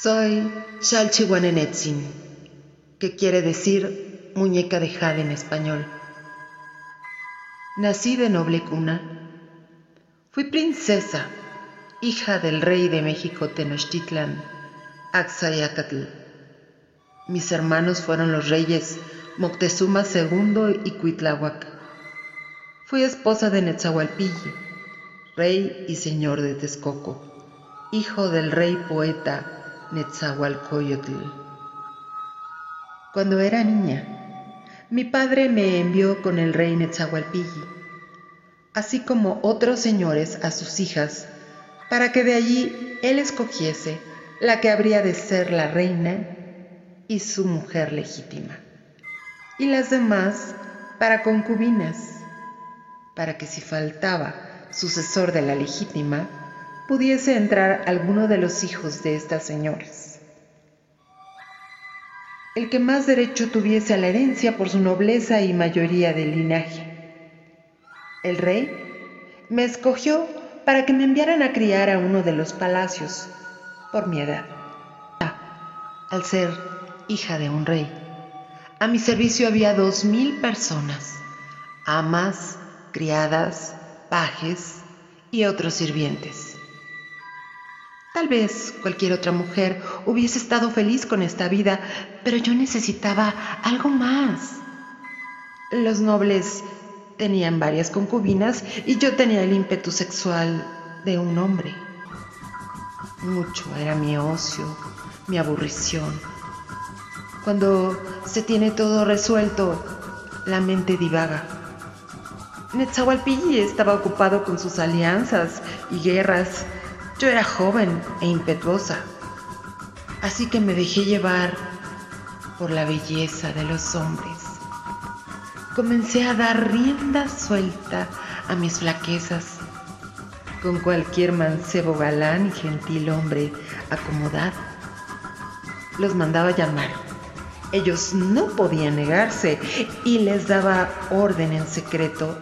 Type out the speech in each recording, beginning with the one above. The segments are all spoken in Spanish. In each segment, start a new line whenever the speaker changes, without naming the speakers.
Soy Xalchihuanenetzin, que quiere decir muñeca de jade en español. Nací de noble cuna. Fui princesa, hija del rey de México Tenochtitlan, Axayacatl. Mis hermanos fueron los reyes Moctezuma II y Cuitláhuac. Fui esposa de Netzahualpilli, rey y señor de Texcoco, hijo del rey poeta Netzahualcoyotl. Cuando era niña, mi padre me envió con el rey Netzahualpilli, así como otros señores a sus hijas, para que de allí él escogiese la que habría de ser la reina y su mujer legítima, y las demás para concubinas, para que si faltaba sucesor de la legítima, pudiese entrar alguno de los hijos de estas señoras. El que más derecho tuviese a la herencia por su nobleza y mayoría de linaje. El rey me escogió para que me enviaran a criar a uno de los palacios por mi edad. Al ser hija de un rey, a mi servicio había dos mil personas, amas, criadas, pajes y otros sirvientes. Tal vez cualquier otra mujer hubiese estado feliz con esta vida, pero yo necesitaba algo más. Los nobles tenían varias concubinas y yo tenía el ímpetu sexual de un hombre. Mucho era mi ocio, mi aburrición. Cuando se tiene todo resuelto, la mente divaga. Netzahualpilli estaba ocupado con sus alianzas y guerras yo era joven e impetuosa, así que me dejé llevar por la belleza de los hombres. Comencé a dar rienda suelta a mis flaquezas con cualquier mancebo galán y gentil hombre acomodado. Los mandaba llamar. Ellos no podían negarse y les daba orden en secreto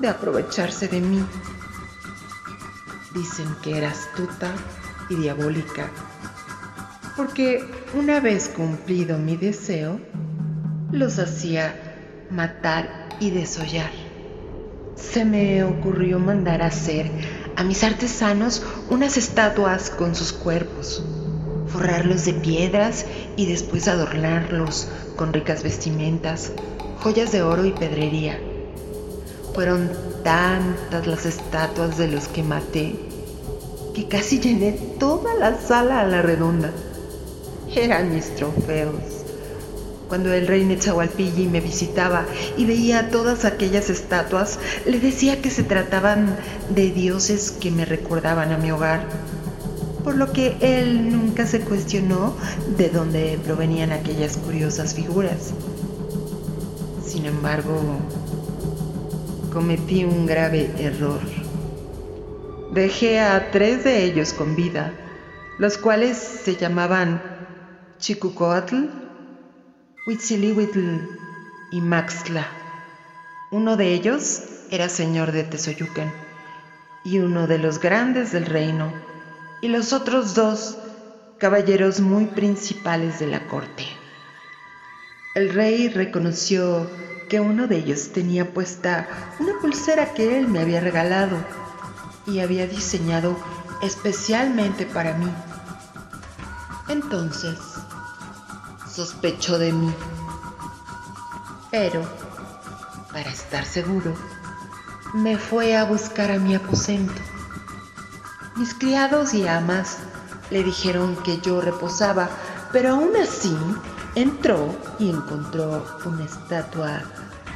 de aprovecharse de mí. Dicen que era astuta y diabólica, porque una vez cumplido mi deseo, los hacía matar y desollar. Se me ocurrió mandar hacer a mis artesanos unas estatuas con sus cuerpos, forrarlos de piedras y después adornarlos con ricas vestimentas, joyas de oro y pedrería. Fueron tantas las estatuas de los que maté que casi llené toda la sala a la redonda. Eran mis trofeos. Cuando el rey Netzahualpilli me visitaba y veía todas aquellas estatuas, le decía que se trataban de dioses que me recordaban a mi hogar, por lo que él nunca se cuestionó de dónde provenían aquellas curiosas figuras. Sin embargo, cometí un grave error. Dejé a tres de ellos con vida, los cuales se llamaban Chicucoatl, Huitzilihuitl y Maxtla. Uno de ellos era señor de Tezoyucan y uno de los grandes del reino, y los otros dos caballeros muy principales de la corte. El rey reconoció que uno de ellos tenía puesta una pulsera que él me había regalado y había diseñado especialmente para mí. Entonces, sospechó de mí. Pero, para estar seguro, me fue a buscar a mi aposento. Mis criados y amas le dijeron que yo reposaba, pero aún así entró y encontró una estatua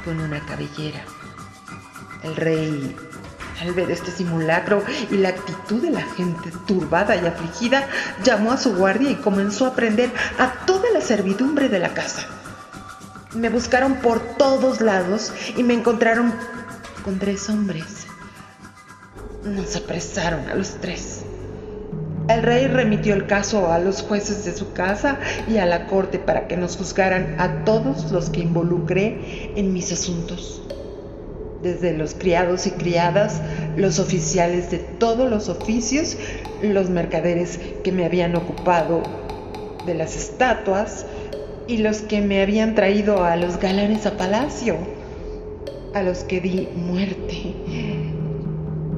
con una cabellera. El rey, al ver este simulacro y la actitud de la gente turbada y afligida, llamó a su guardia y comenzó a prender a toda la servidumbre de la casa. Me buscaron por todos lados y me encontraron con tres hombres. Nos apresaron a los tres. El rey remitió el caso a los jueces de su casa y a la corte para que nos juzgaran a todos los que involucré en mis asuntos. Desde los criados y criadas, los oficiales de todos los oficios, los mercaderes que me habían ocupado de las estatuas y los que me habían traído a los galanes a palacio, a los que di muerte.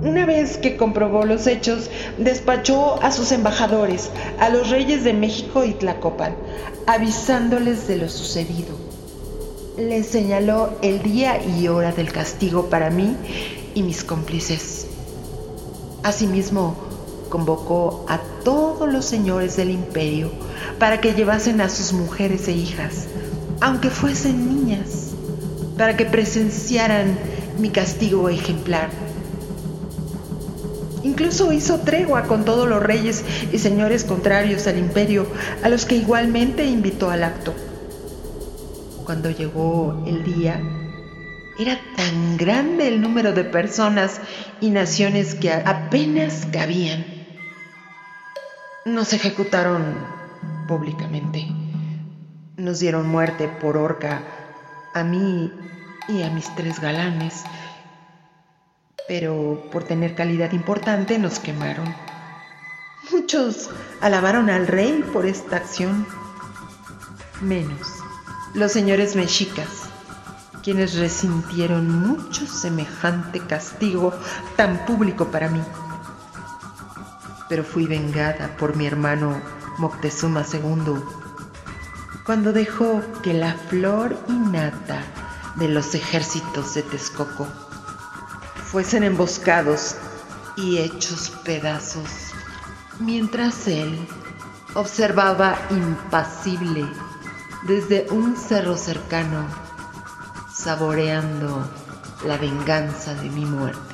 Una vez que comprobó los hechos, despachó a sus embajadores, a los reyes de México y Tlacopan, avisándoles de lo sucedido. Les señaló el día y hora del castigo para mí y mis cómplices. Asimismo, convocó a todos los señores del imperio para que llevasen a sus mujeres e hijas, aunque fuesen niñas, para que presenciaran mi castigo ejemplar. Incluso hizo tregua con todos los reyes y señores contrarios al imperio, a los que igualmente invitó al acto. Cuando llegó el día, era tan grande el número de personas y naciones que apenas cabían. Nos ejecutaron públicamente. Nos dieron muerte por horca a mí y a mis tres galanes, pero por tener calidad importante nos quemaron. Muchos alabaron al rey por esta acción, menos los señores mexicas, quienes resintieron mucho semejante castigo tan público para mí. Pero fui vengada por mi hermano Moctezuma II, cuando dejó que la flor innata de los ejércitos de Texcoco fuesen emboscados y hechos pedazos, mientras él observaba impasible desde un cerro cercano, saboreando la venganza de mi muerte.